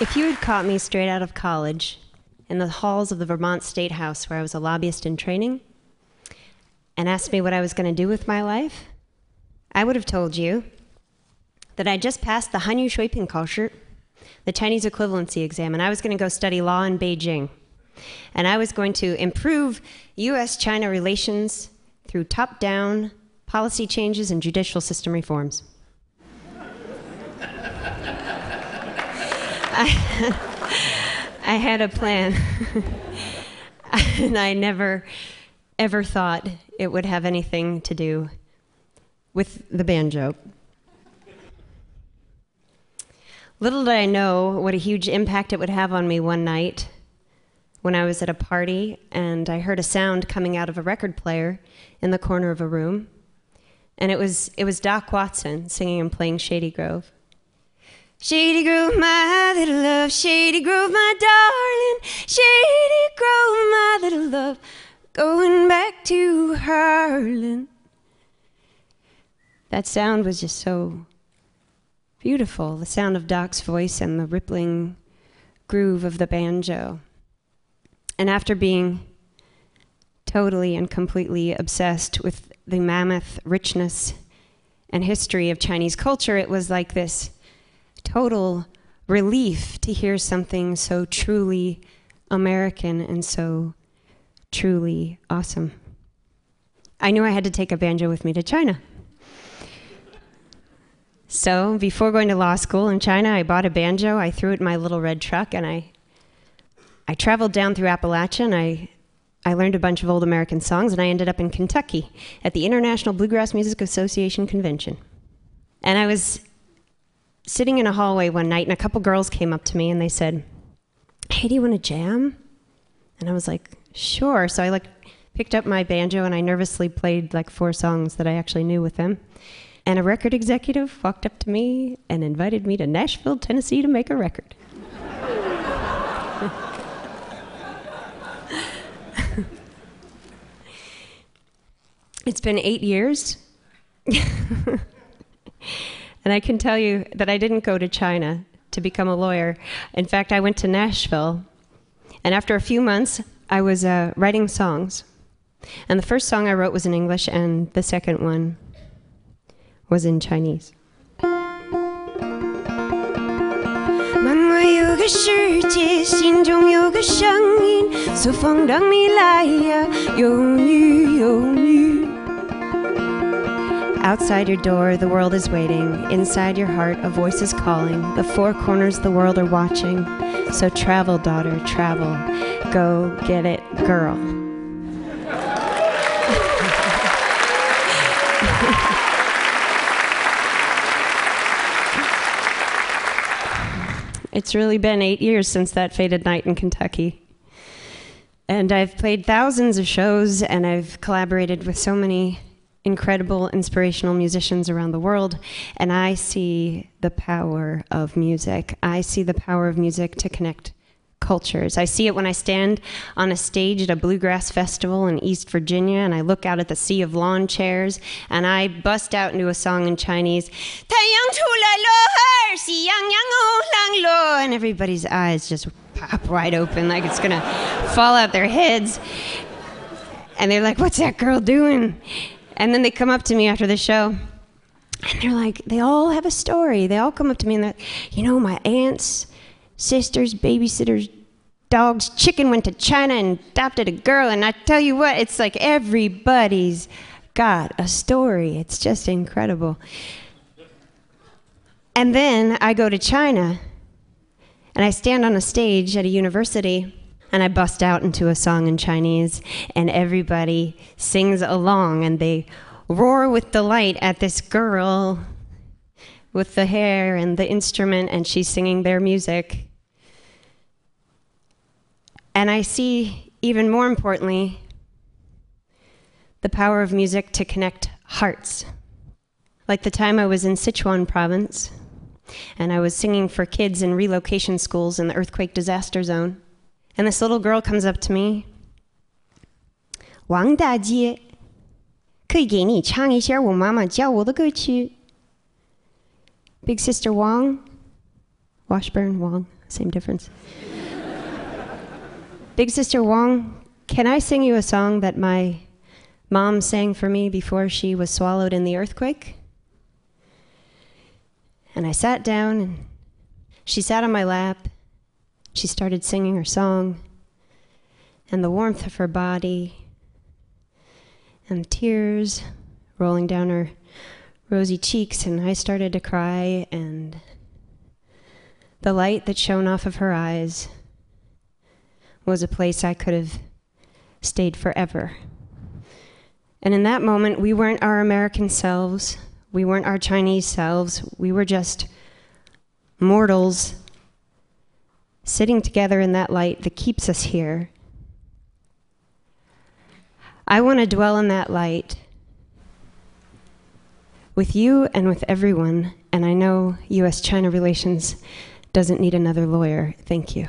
If you had caught me straight out of college in the halls of the Vermont State House where I was a lobbyist in training and asked me what I was going to do with my life, I would have told you that I just passed the Hanyu Shuiping the Chinese equivalency exam, and I was going to go study law in Beijing. And I was going to improve US China relations through top down policy changes and judicial system reforms. I, I had a plan, and I never ever thought it would have anything to do with the banjo. Little did I know what a huge impact it would have on me one night when I was at a party and I heard a sound coming out of a record player in the corner of a room. And it was, it was Doc Watson singing and playing Shady Grove. Shady Grove, my little love, Shady Grove, my darling, Shady Grove, my little love, going back to Harlan. That sound was just so beautiful the sound of Doc's voice and the rippling groove of the banjo. And after being totally and completely obsessed with the mammoth richness and history of Chinese culture, it was like this total relief to hear something so truly American and so truly awesome. I knew I had to take a banjo with me to China. So, before going to law school in China, I bought a banjo. I threw it in my little red truck and I I traveled down through Appalachia and I I learned a bunch of old American songs and I ended up in Kentucky at the International Bluegrass Music Association convention. And I was sitting in a hallway one night, and a couple girls came up to me and they said, Hey, do you want to jam? And I was like, Sure. So I like picked up my banjo and I nervously played like four songs that I actually knew with them. And a record executive walked up to me and invited me to Nashville, Tennessee to make a record. it's been eight years. And I can tell you that I didn't go to China to become a lawyer. In fact, I went to Nashville. And after a few months, I was uh, writing songs. And the first song I wrote was in English, and the second one was in Chinese. 妈妈有个世界，心中有个声音，说风等你来呀，有你有你。 Outside your door, the world is waiting. Inside your heart, a voice is calling. The four corners of the world are watching. So travel, daughter, travel. Go get it, girl. it's really been eight years since that fated night in Kentucky. And I've played thousands of shows and I've collaborated with so many incredible, inspirational musicians around the world, and I see the power of music. I see the power of music to connect cultures. I see it when I stand on a stage at a bluegrass festival in East Virginia and I look out at the sea of lawn chairs and I bust out into a song in Chinese, and everybody's eyes just pop wide open like it's gonna fall out their heads. And they're like, What's that girl doing? And then they come up to me after the show and they're like, they all have a story. They all come up to me and they're, like, you know, my aunt's sister's babysitter's dog's chicken went to China and adopted a girl. And I tell you what, it's like everybody's got a story. It's just incredible. And then I go to China and I stand on a stage at a university and I bust out into a song in Chinese, and everybody sings along and they roar with delight at this girl with the hair and the instrument, and she's singing their music. And I see, even more importantly, the power of music to connect hearts. Like the time I was in Sichuan province, and I was singing for kids in relocation schools in the earthquake disaster zone. And this little girl comes up to me. 王大姐，可以给你唱一下我妈妈教我的歌曲。Big Sister Wang, Washburn Wang, same difference. Big Sister Wong, can I sing you a song that my mom sang for me before she was swallowed in the earthquake? And I sat down, and she sat on my lap. she started singing her song, and the warmth of her body, and tears rolling down her rosy cheeks, and I started to cry, and the light that shone off of her eyes was a place I could have stayed forever. And in that moment, we weren't our American selves, we weren't our Chinese selves, we were just mortals sitting together in that light that keeps us here. I want to dwell in that light with you and with everyone, and I know US China relations doesn't need another lawyer. Thank you.